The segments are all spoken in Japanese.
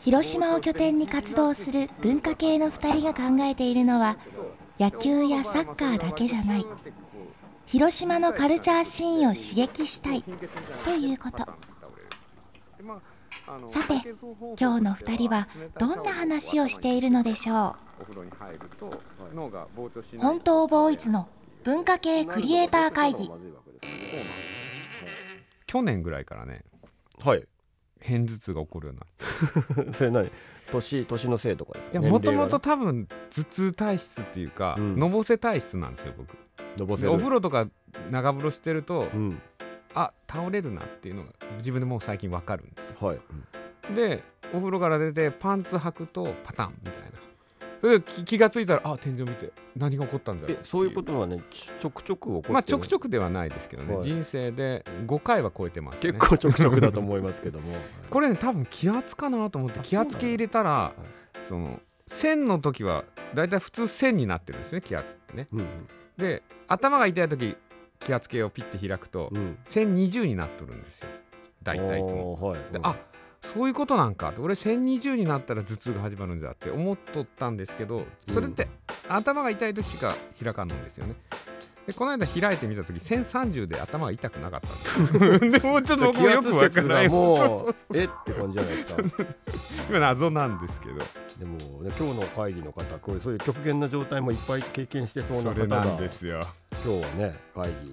広島を拠点に活動する文化系の2人が考えているのは野球やサッカーだけじゃない。広島のカルチャーシーンを刺激したいということ。さて今日の2人はどんな話をしているのでしょう？本当ボーイズの文化系クリエイター会議。去年ぐらいからね。はい片頭痛が起こるようにな それ何？年年のせいとかですか？いやもともと多分頭痛体質っていうか、うん。のぼせ体質なんですよ僕。のぼせる。お風呂とか長風呂してると、うん。あ倒れるなっていうのが自分でもう最近わかるんですよ。はい、でお風呂から出てパンツ履くとパタンみたいな気気がついたらあ天井見て何が起こったんだろうえそういうことはねちちょくちょく起こってる。まあちょくちょくではないですけどね、はい。人生で5回は超えてますね。結構ちょくちょくだと思いますけども。これね多分気圧かなと思って気圧計入れたらその線の時はだいたい普通線になってるんですね気圧ってね。うんで頭が痛い時気圧計をピッて開くとうん。うん1020になっとるんですよ。大体いつも。はい。であそういうことなんか。って俺1020になったら頭痛が始まるんだって思っとったんですけどそれって頭が痛い時しか開かんのですよね。でこの間開いてみた時1030で頭が痛くなかったんで もうちょっと僕もよくわからない。もう。えって感じじゃないですか。今謎なんですけど。でも、ね、今日の会議の方こういうそういう極限な状態もいっぱい経験してそうな方が。それなんですよ。今日はね会議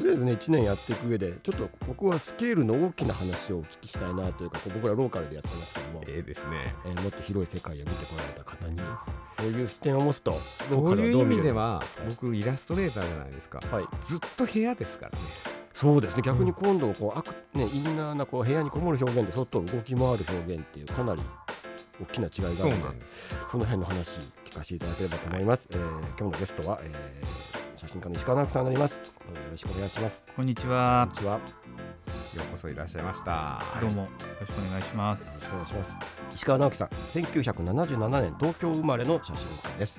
とりあえずね1年やっていく上でちょっと僕はスケールの大きな話をお聞きしたいなというか僕らローカルでやってますけども、ええですね。えーもっと広い世界を見てこられた方にそういう視点を持つとロそういう意味では僕イラストレーターじゃないですか。はい。ずっと部屋ですからね。そうですね。逆に今度こう、あくね、インナーなこう部屋にこもる表現で外を動き回る表現っていうかなり大きな違いがあるのでその辺の話聞かせていただければと思います、えー今日のゲストは、えー写真家の石川直樹さんになります。どうぞよろしくお願いします。こんにちこんはに。ちは。よようこそいらっしゃいました。どうもよろしくお願いしまろしすくお。願いします。石川直樹さん1977年東京生まれの写真家です、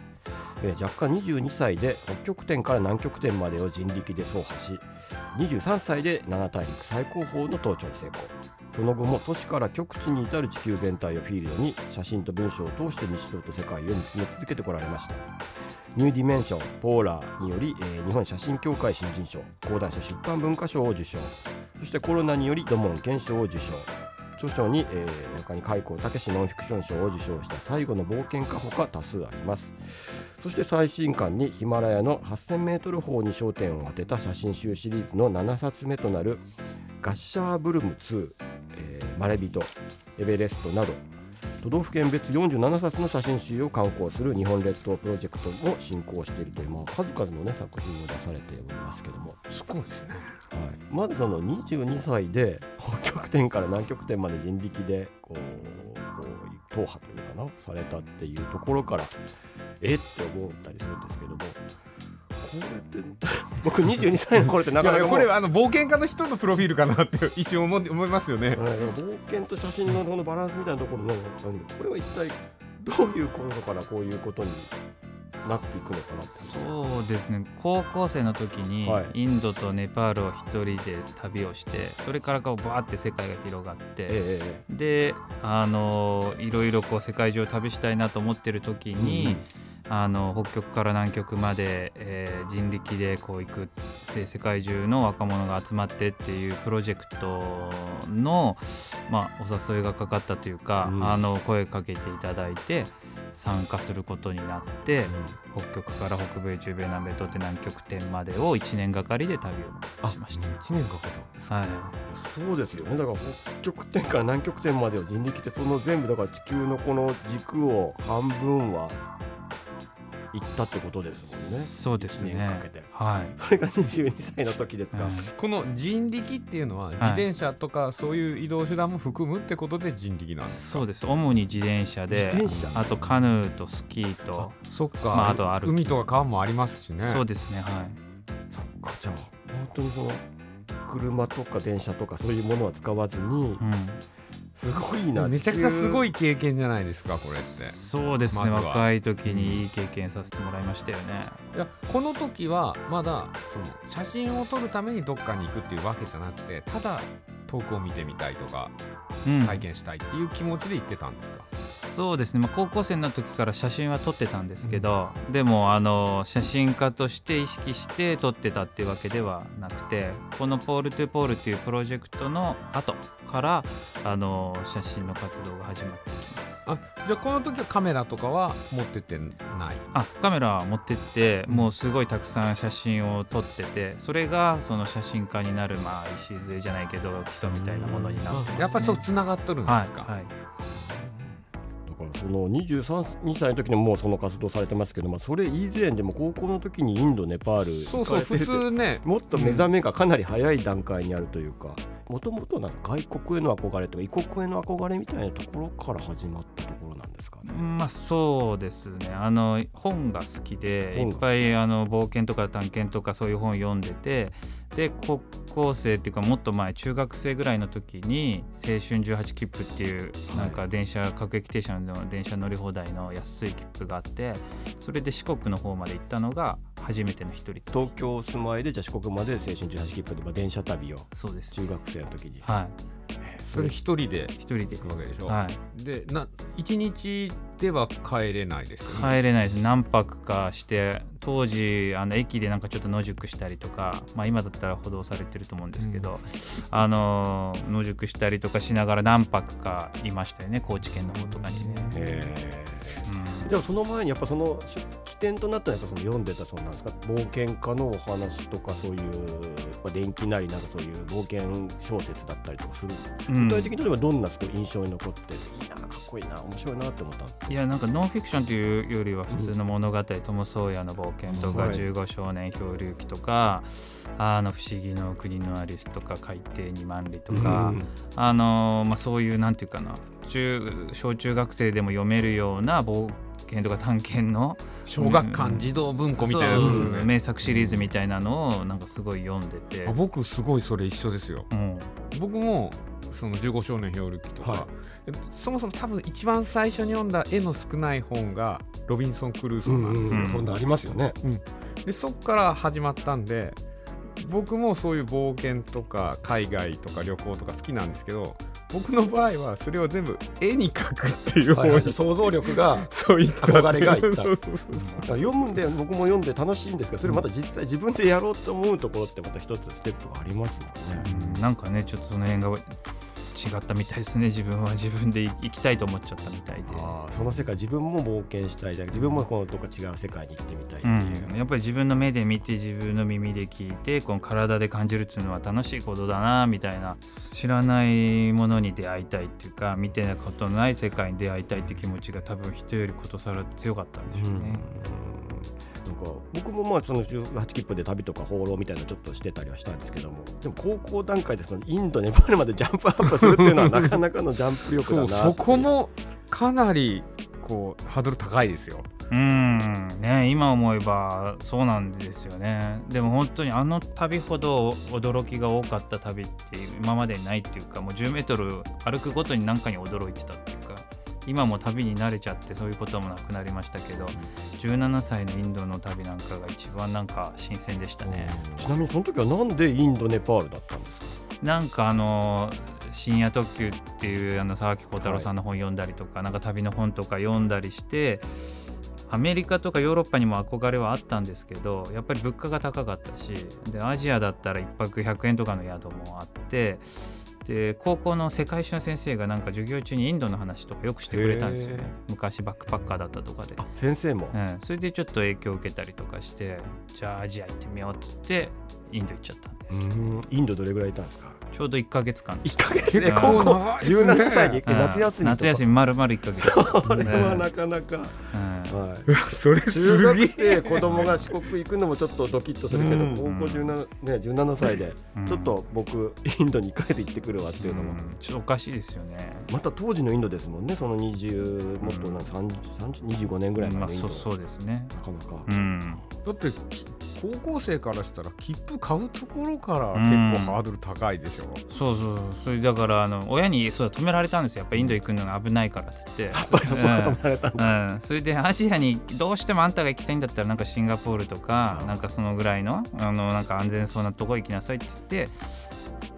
えー若干22歳で北極点から南極点までを人力で走破し23歳で七大陸最高峰の登頂に成功その後も都市から極地に至る地球全体をフィールドに写真と文章を通して日常と世界を見つめ続けてこられました。NEW DIMENSION POLAR により、えー日本写真協会新人賞講談社出版文化賞を受賞。そして CORONA により土門拳賞を受賞。著書に、えー他に開高健ノンフィクション賞を受賞した最後の冒険家ほか多数あります。そして最新刊にヒマラヤの 8000m 峰に焦点を当てた写真集シリーズの7冊目となるガッシャーブルム2、えーマレビトエベレストなど都道府県別47冊の写真集を刊行する日本列島プロジェクトも進行しているという、まあ、数々の、ね、作品を出されておりますけども。すごいですね。はい、まずその22歳で北極点から南極点まで人力でこうこう踏破というかなされたっていうところからえって思ったりするんですこれって僕22歳の頃ってなかなかこれはあの冒険家の人のプロフィールかなって 一瞬思思いますよね。はい冒険と写真のこのバランスみたいなところのこれは一体どういうことからこういうことになっていくのかなってそうですね。高校生の時にはい。インドとネパールを一人で旅をしてそれからこうバーって世界が広がってええであのいろいろこう世界中を旅したいなと思ってる時に、あの北極から南極まで、えー人力でこう行くで世界中の若者が集まってっていうプロジェクトの、まあ、お誘いがかかったというか、うん。ああの声かけていただいて参加することになって北極から北米中米南米とって南極点までを1年がかりで旅をしました。1年かけたんですはい。そうですよね。だから北極点から南極点までを人力でその全部だから地球のこの軸を半分は行ったってことですそうですね。かけて。はい、もんねそれが22歳の時ですか、うんこの人力っていうのは自転車とかそういう移動手段も含むってことで人力なんですか？そうです。主に自転車で自転車。あとカヌーとスキーと、そっか、まああと歩き。海とか川もありますしね。そうですねはい。そっかじゃあ本当にその車とか電車とかそういうものは使わずにうんすごいなめちゃくちゃすごいい経験じゃないですかこれって。そうですね、若い時にいい経験させてもらいましたよね。いやこの時はまだその写真を撮るためにどっかに行くっていうわけじゃなくてただ遠くを見てみたいとかうん。体験したいっていう気持ちで行ってたんですか、そうですね、まあ、高校生の時から写真は撮ってたんですけど、でもあの写真家として意識して撮ってたっていうわけではなくてこの「ポール・トゥ・ポール」っていうプロジェクトの後からあの写真の活動が始まってきます。あじゃあこの時はカメラとかは持ってってない？あカメラ持ってってうん。もうすごいたくさん写真を撮っててそれがその写真家になるまあ礎じゃないけど基礎みたいなものになってます、ね、やっぱりそうつながっとるんですか、はい、はいその23 2歳の時にもうその活動されてますけど、まあ、それ以前でも高校の時にインドネパールそうそう普通ね。もっと目覚めがかなり早い段階にあるというかもともと外国への憧れとか異国への憧れみたいなところから始まったところなんですかね。まあそうですね。あの本が好きでいっぱいあの冒険とか探検とかそういう本を読んでてで高校生っていうかもっと前中学生ぐらいの時に青春18切符っていうなんか電車各駅停車の電車乗り放題の安い切符があってそれで四国の方まで行ったのが初めての一人東京住まいでじゃあ四国まで青春18切符でまあ電車旅をそうです。中学生の時に。はそれ一人でい一人で。行くわけでしょ、はい。でな一日では帰れないです？よね帰れないです。何泊かして当時あの駅でなんかちょっと野宿したりとか、まあ、今だったら補導されてると思うんですけど、あのー野宿したりとかしながら何泊かいましたよね高知県の方とかにね。へうん。ーでもその前にやっぱその起点となったのはやっぱその読んでたそうなんですか冒険家のお話とかそういうまあ電気なりなんかそういう冒険小説だったりとかする、うん。具体的に例えばどんな印象に残ってるいいなかっこいいな面白いなって思ったいやなんかノンフィクションというよりは普通の物語、トム・ソーヤの冒険とか、はい。15少年漂流記とかあの不思議の国のアリスとか海底2万里とか、あのまあ、そういうなんていうかな中小中学生でも読めるような冒険とか探検の小学館児童文庫みたいなね。そう名作シリーズみたいなのをなんかすごい読んでて。あ、僕すごいそれ一緒ですよ。うん、僕もその15少年漂流記とか、はい。えそもそも多分一番最初に読んだ絵の少ない本がロビンソン・クルーソーなんですよ、うんそんなありますよね。でそっから始まったんで僕もそういう冒険とか海外とか旅行とか好きなんですけど僕の場合はそれを全部絵に描くっていう方に、想像力がそういった憧れがいった 読むんで僕も読んで楽しいんですけどそれまた実際自分でやろうと思うところってまた一つステップがありますもんね。うんなんかねちょっとその辺が違ったみたいですね自分は自分で行きたいと思っちゃったみたいで。その世界自分も冒険したいだ自分もこのどっか違う世界に行ってみたいっていう。うん、やっぱり自分の目で見て自分の耳で聞いてこの体で感じるっていうのは楽しいことだなみたいな知らないものに出会いたいっていうか見てたことのない世界に出会いたいっていう気持ちが多分人よりことさら強かったんでしょうね。なんか僕もまあその18切符で旅とか放浪みたいなのちょっとしてたりはしたんですけどもでも高校段階でそのインドネパールまでジャンプアップするっていうのはなかなかのジャンプ力だなそうそこもかなりこうハードル高いですよ。うんね今思えばそうなんですよね。でも本当にあの旅ほど驚きが多かった旅って今までにないっていうかもう10メートル歩くごとに何かに驚いてたっていうか今も旅に慣れちゃってそういうこともなくなりましたけど17歳のインドの旅なんかが一番なんか新鮮でしたね。ちなみにその時はなんでインドネパールだったんですか？なんかあの深夜特急っていうあの沢木幸太郎さんの本読んだりとか、なんか旅の本とか読んだりしてアメリカとかヨーロッパにも憧れはあったんですけどやっぱり物価が高かったしでアジアだったら1泊100円とかの宿もあってで高校の世界史の先生がなんか授業中にインドの話とかよくしてくれたんですよね。へ昔バックパッカーだったとかで。あ先生も、うん、それでちょっと影響を受けたりとかしてじゃあアジア行ってみようっつってインド行っちゃったんですうん。インドどれぐらいいたんですか？ちょうど1か月間。一ヶ月？で高校長いですね17歳でうん。夏休みとか？夏休み丸々1か月。これはなかなか、うん。はい、うわそれ中すげ学生え子供が四国行くのもちょっとドキッとするけど、うん。高校17、ね、17歳でうん。ちょっと僕インドに1ヶ月行ってくるわっていうのも、うん。ちょっとおかしいですよね。また当時のインドですもんね。その20もっとな30 30 25年ぐらいま前のインド、あそうですね。なかなか、うん。だってき高校生からしたら切符買うところから結構ハードル高いでしょ、そうそうそう。それだからあの親にそう止められたんですよ。やっぱインド行くのが危ないからっつって。やっぱりそこは止められたうん、それでアジアにどうしてもあんたが行きたいんだったらなんかシンガポールとかあなんかそのぐらいのあのなんか安全そうなとこ行きなさいって言って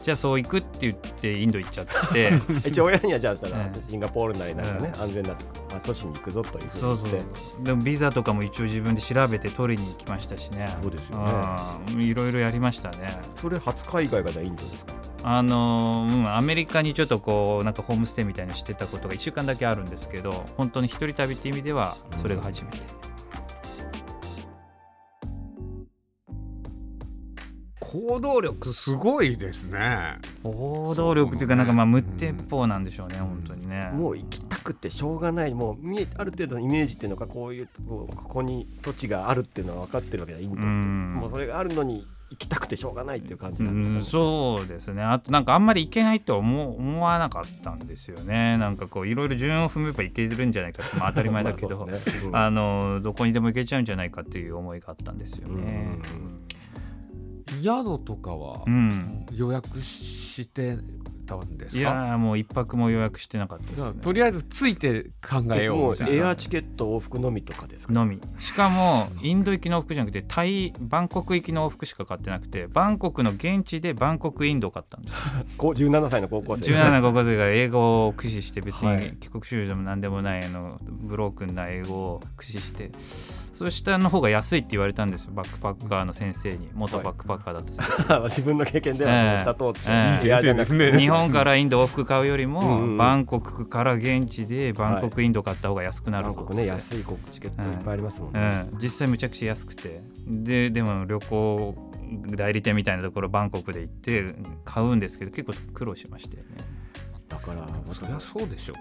じゃあそう行くって言ってインド行っちゃって。一応親にはじゃあしたら、えシンガポールなりなんかね、安全なまあ都市に行くぞというふそううに言って。そうでもビザとかも一応自分で調べて取りに行きましたしね。そうですよね。うん。いろいろやりましたね。それ初海外がじゃあインドですか？あのーうん、アメリカにちょっとこうなんかホームステイみたいにしてたことが1週間だけあるんですけど本当に一人旅っていう意味ではそれが初めて、行動力すごいですね。行動力っていうかなんかまあ無鉄砲なんでしょうね、本当にね。もう行きたくてしょうがない。もう見えある程度のイメージっていうのがこういうこうここに土地があるっていうのは分かってるわけだインドって、うん。もうそれがあるのに行きたくてしょうがないっていう感じうなんですか、ん、ねそうですね。あとなんかあんまり行けないとは思う思わなかったんですよね。なんかこういろいろ順を踏めば行けるんじゃないかって、まあ、当たり前だけど、ねうんあのどこにでも行けちゃうんじゃないかっていう思いがあったんですよね。宿とかはうん、予約してたんですいやか、ーもう一泊も予約してなかったです、ね、とりあえずついて考えよう。エアチケット往復のみとかですか？のみ。しかもインド行きの往復じゃなくてタイバンコク行きの往復しか買ってなくてバンコクの現地でバンコクインドを買ったんです。こう17歳の高校生。17の高校生が英語を駆使して別はい。に帰国子女でも何でもないあのブロークンな英語を駆使してそうしたの方が安いって言われたんですよバックパッカーの先生に。元バックパッカーだった先生、自分の経験では下通って、ええ。エアじゃなくて。日本からインド往復買うよりもうんうん。バンコクから現地でバンコクインド買った方が安くなるぞっつって。安いチケットいっぱいありますもんね、うん、実際むちゃくちゃ安くて。ででも旅行代理店みたいなところバンコクで行って買うんですけど結構苦労しましたよね。だからまたそりゃそうでしょ。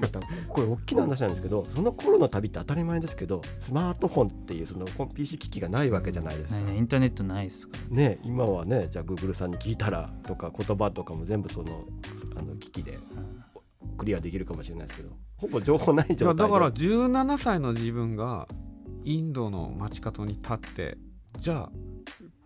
またこれ大きな話なんですけどその頃の旅って当たり前ですけどスマートフォンっていうその PC 機器がないわけじゃないですか、ねインターネットないっすかね今はねじゃあ Google さんに聞いたらとか言葉とかも全部そのあの機器でクリアできるかもしれないですけどほぼ情報ないい状態だから17歳の自分がインドの街角に立ってじゃあ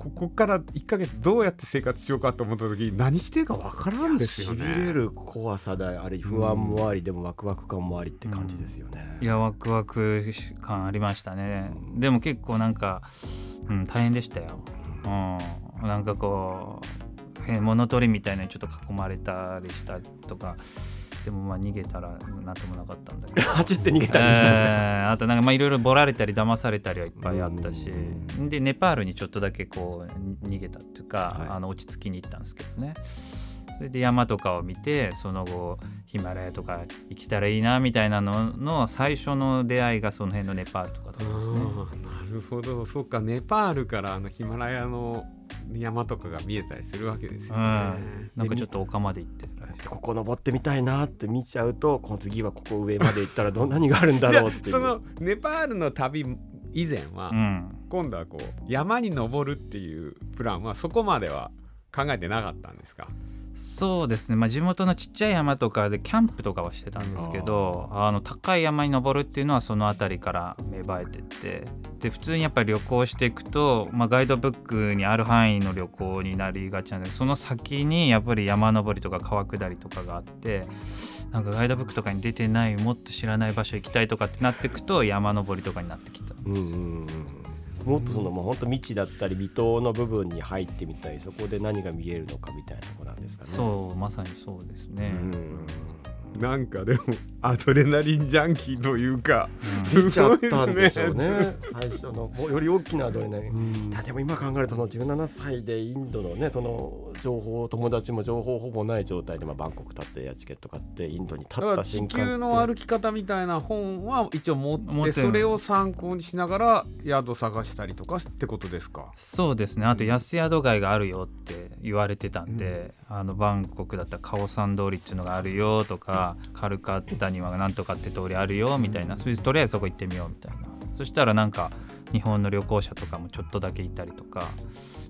ここから1ヶ月どうやって生活しようかと思った時に何していいか分からんですよしびれね。る怖さであり不安もあり、でもワクワク感もありって感じですよね、いやワクワク感ありましたね、うん。でも結構なんか、うん、大変でしたよ、うん、なんかこう変物取りみたいなのにちょっと囲まれたりしたりとかでもまあ逃げたらなんともなかったんだけど。走って逃げたりしたんですねえーあとなんかまあいろいろボられたり騙されたりはいっぱいあったし。うでネパールにちょっとだけこう逃げたっていうか、はい。あの落ち着きに行ったんですけどね。それで山とかを見てその後ヒマラヤとか行けたらいいなみたいなのの最初の出会いがその辺のネパールとかだったんですね。なるほど。そっかネパールからあのヒマラヤの山とかが見えたりするわけですよね。なんかちょっと丘まで行って。ここ登ってみたいなって見ちゃうとこの次はここ上まで行ったらど何があるんだろうっていう。そのネパールの旅以前は、うん。今度はこう山に登るっていうプランはそこまでは考えてなかったんですか？そうですね、まあ、地元のちっちゃい山とかでキャンプとかはしてたんですけどあの高い山に登るっていうのはその辺りから芽生えてってで普通にやっぱり旅行していくと、まあ、ガイドブックにある範囲の旅行になりがちなんでその先にやっぱり山登りとか川下りとかがあってなんかガイドブックとかに出てないもっと知らない場所行きたいとかってなってくと山登りとかになってきたんうんですよ。うんうんもっとそのもう本当未知だったり未踏の部分に入ってみたいそこで何が見えるのかみたいなとこなんですかね。そうまさにそうですね。うんなんかでもアドレナリンジャンキーというか、うん。すごいでしょうですね。最初のもうより大きなアドレナリン。うん。でも今考えるとその17歳でインドのねその情報友達も情報ほぼない状態で、まあ、バンコク立ってエアチケット買ってインドに立っただから地瞬間球の歩き方みたいな本は一応持って持ってるそれを参考にしながら宿探したりとかってことですかそうですね。あと安宿街があるよって言われてたんで、あのバンコクだったらカオサン通りっていうのがあるよとか、カルカッタにはなんとかって通りあるよみたいな、それでとりあえずそこ行ってみようみたいな。そしたらなんか日本の旅行者とかもちょっとだけいたりとか。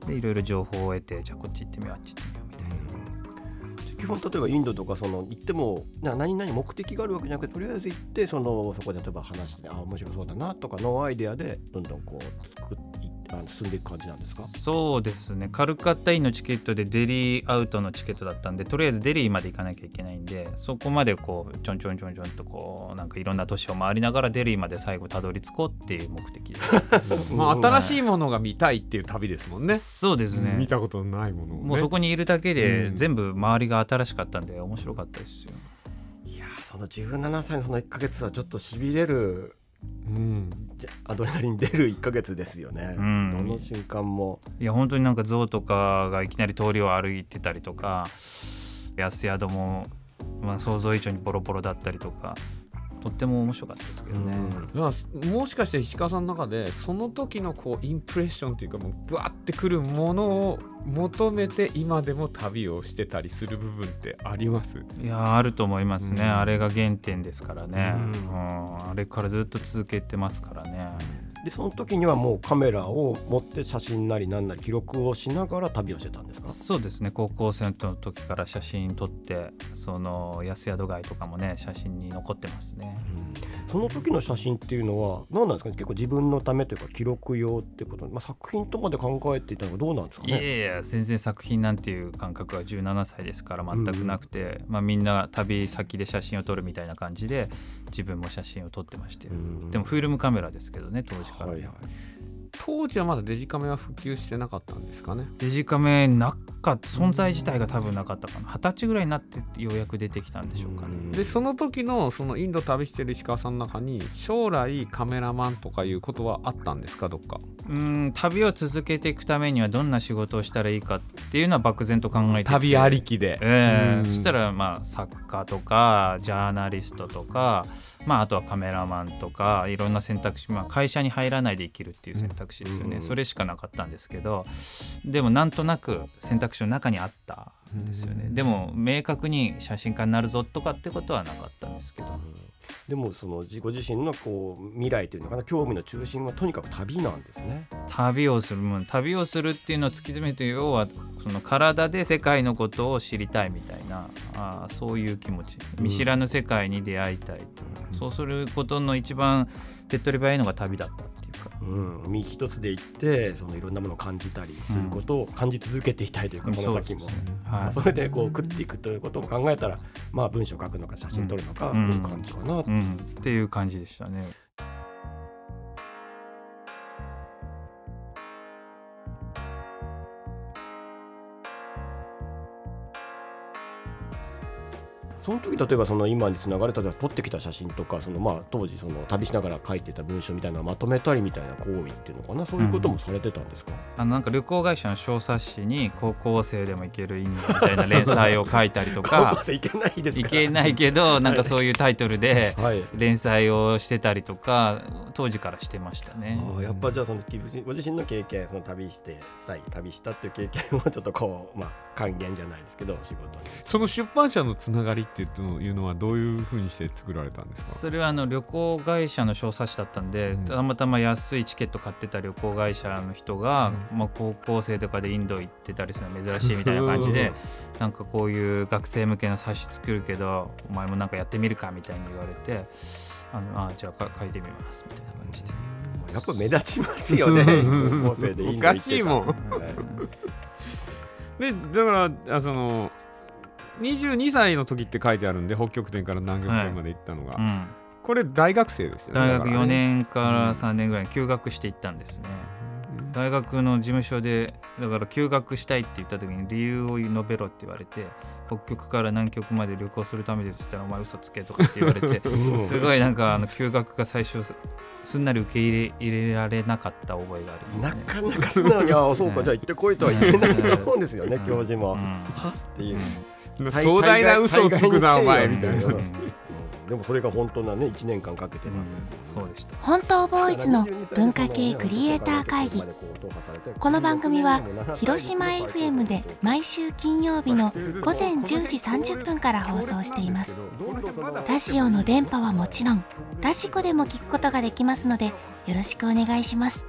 でいろいろ情報を得てじゃあこっち行ってみようあっち行ってみようみたいな。基本例えばインドとかその行ってもな何々目的があるわけじゃなくてとりあえず行ってそのそこで例えば話してあ面白そうだなとかノーアイデアでどんどんこう作っあの進んでいく感じなんですか？そうですね。カルカッタインのチケットでデリーアウトのチケットだったんでとりあえずデリーまで行かなきゃいけないんでそこまでこうちょんちょんちょんちょんとこうなんかいろんな都市を回りながらデリーまで最後たどり着こうっていう目的で まあ新しいものが見たいっていう旅ですもんね。そうですね。見たことのないものをね。もうそこにいるだけでうん。全部周りが新しかったんで面白かったですよ。いやーその17歳のその1ヶ月はちょっとしびれるうん。じゃアドレナリン出る1ヶ月ですよね、うん。どの瞬間も。いや本当になんか象とかがいきなり通りを歩いてたりとか安宿も、まあ、想像以上にボロボロだったりとかとっても面白かったですけどね、だからもしかして石川さんの中でその時のこうインプレッションっていうかもうブワってくるものを求めて今でも旅をしてたりする部分ってあります？いやあると思いますね、うん。あれが原点ですからね、ううんん。あれからずっと続けてますからねでその時にはもうカメラを持って写真なりなんなり記録をしながら旅をしてたんですか？そうですね。高校生の時から写真撮ってその安宿街とかもね写真に残ってますね。その時の写真っていうのは何なんですかね？結構自分のためというか記録用ってこと、まあ、作品とまで考えていたのはどうなんですかいやねいや全然作品なんていう感覚は17歳ですから全くなくて、まあ、みんな旅先で写真を撮るみたいな感じで自分も写真を撮ってまして、うんでもフィルムカメラですけどね当時から、はいはい当時はまだデジカメは普及してなかったんですかね。デジカメなか存在自体が多分なかったかな。二十歳ぐらいになってようやく出てきたんでしょうかね、うん。でその時のそのインド旅してる石川さんの中に将来カメラマンとかいうことはあったんですかどっか。うん旅を続けていくためにはどんな仕事をしたらいいかっていうのは漠然と考えてて。旅ありきで、ええ。うん。そしたらまあ作家とかジャーナリストとか、まあ、あとはカメラマンとかいろんな選択肢、まあ、会社に入らないで生きるっていう選択肢ですよね、うんそれしかなかったんですけどでもなんとなく選択肢の中にあったんですよね、うんでも明確に写真家になるぞとかってことはなかったんですけど。でもその自己自身のこう未来というのかな興味の中心はとにかく旅なんですね。旅をするもん旅をするっていうのを突き詰めて要はその体で世界のことを知りたいみたいなあーそういう気持ち。見知らぬ世界に出会いたいと、そうすることの一番手っ取り早いのが旅だったうん、身一つで行ってそのいろんなものを感じたりすることを感じ続けていたいというか、うんこの先も。そねまあはいそれでこう食っていくということを考えたら、まあ、文章書くのか写真撮るのか、うんこういう感じかな、うん、っていう感じでしたね。その時例えばその今につながれた撮ってきた写真とかそのまあ当時その旅しながら書いてた文章みたいなのをまとめたりみたいな行為っていうのかなそういうこともされてたんですか、あのなんか旅行会社の小冊子に高校生でも行けるインドみたいな連載を書いたりと 高か校生いけないですいかけないけどなんかそういうタイトルではい。連載をしてたりとか当時からしてましたね。ああやっぱじゃあそのご自身の経験その旅してしたい旅したっていう経験をちょっとこうまあ還元じゃないですけど仕事にその出版社のつながりっていうのはどういうふうにして作られたんですかそれはあの旅行会社の小冊子だったんで、うんたまたま安いチケット買ってた旅行会社の人が、まあ、高校生とかでインド行ってたりするの珍しいみたいな感じでなんかこういう学生向けの冊子作るけどお前もなんかやってみるかみたいに言われてあのあじゃあか書いてみますみたいな感じで。やっぱ目立ちますよね高校生でインド行ってたおかしいもんはいでだからあその22歳の時って書いてあるんで北極点から南極点まで行ったのが、うん、これ大学生ですよね。大学だからね4年から3年ぐらいに休学していったんですね。うん。大学の事務所でだから休学したいって言った時に理由を述べろって言われて北極から南極まで旅行するためですって言ったらお前嘘つけとかって言われて すごいなんかあの休学が最初すすんなり受け入れ入れられなかった覚えがありますなね。かなか素直にああそうかじゃあ行ってこいとは言えないと思うんですよねうん。教授も。うんはっていう。大壮大な嘘をつくなお前みたいなでもそれが本当なね1年間かけてるわけですそうでした。本当ボーイズの文化系クリエイター会議。この番組は広島 FM で毎週金曜日の午前10時30分から放送しています。ラジオの電波はもちろんラジコでも聞くことができますのでよろしくお願いします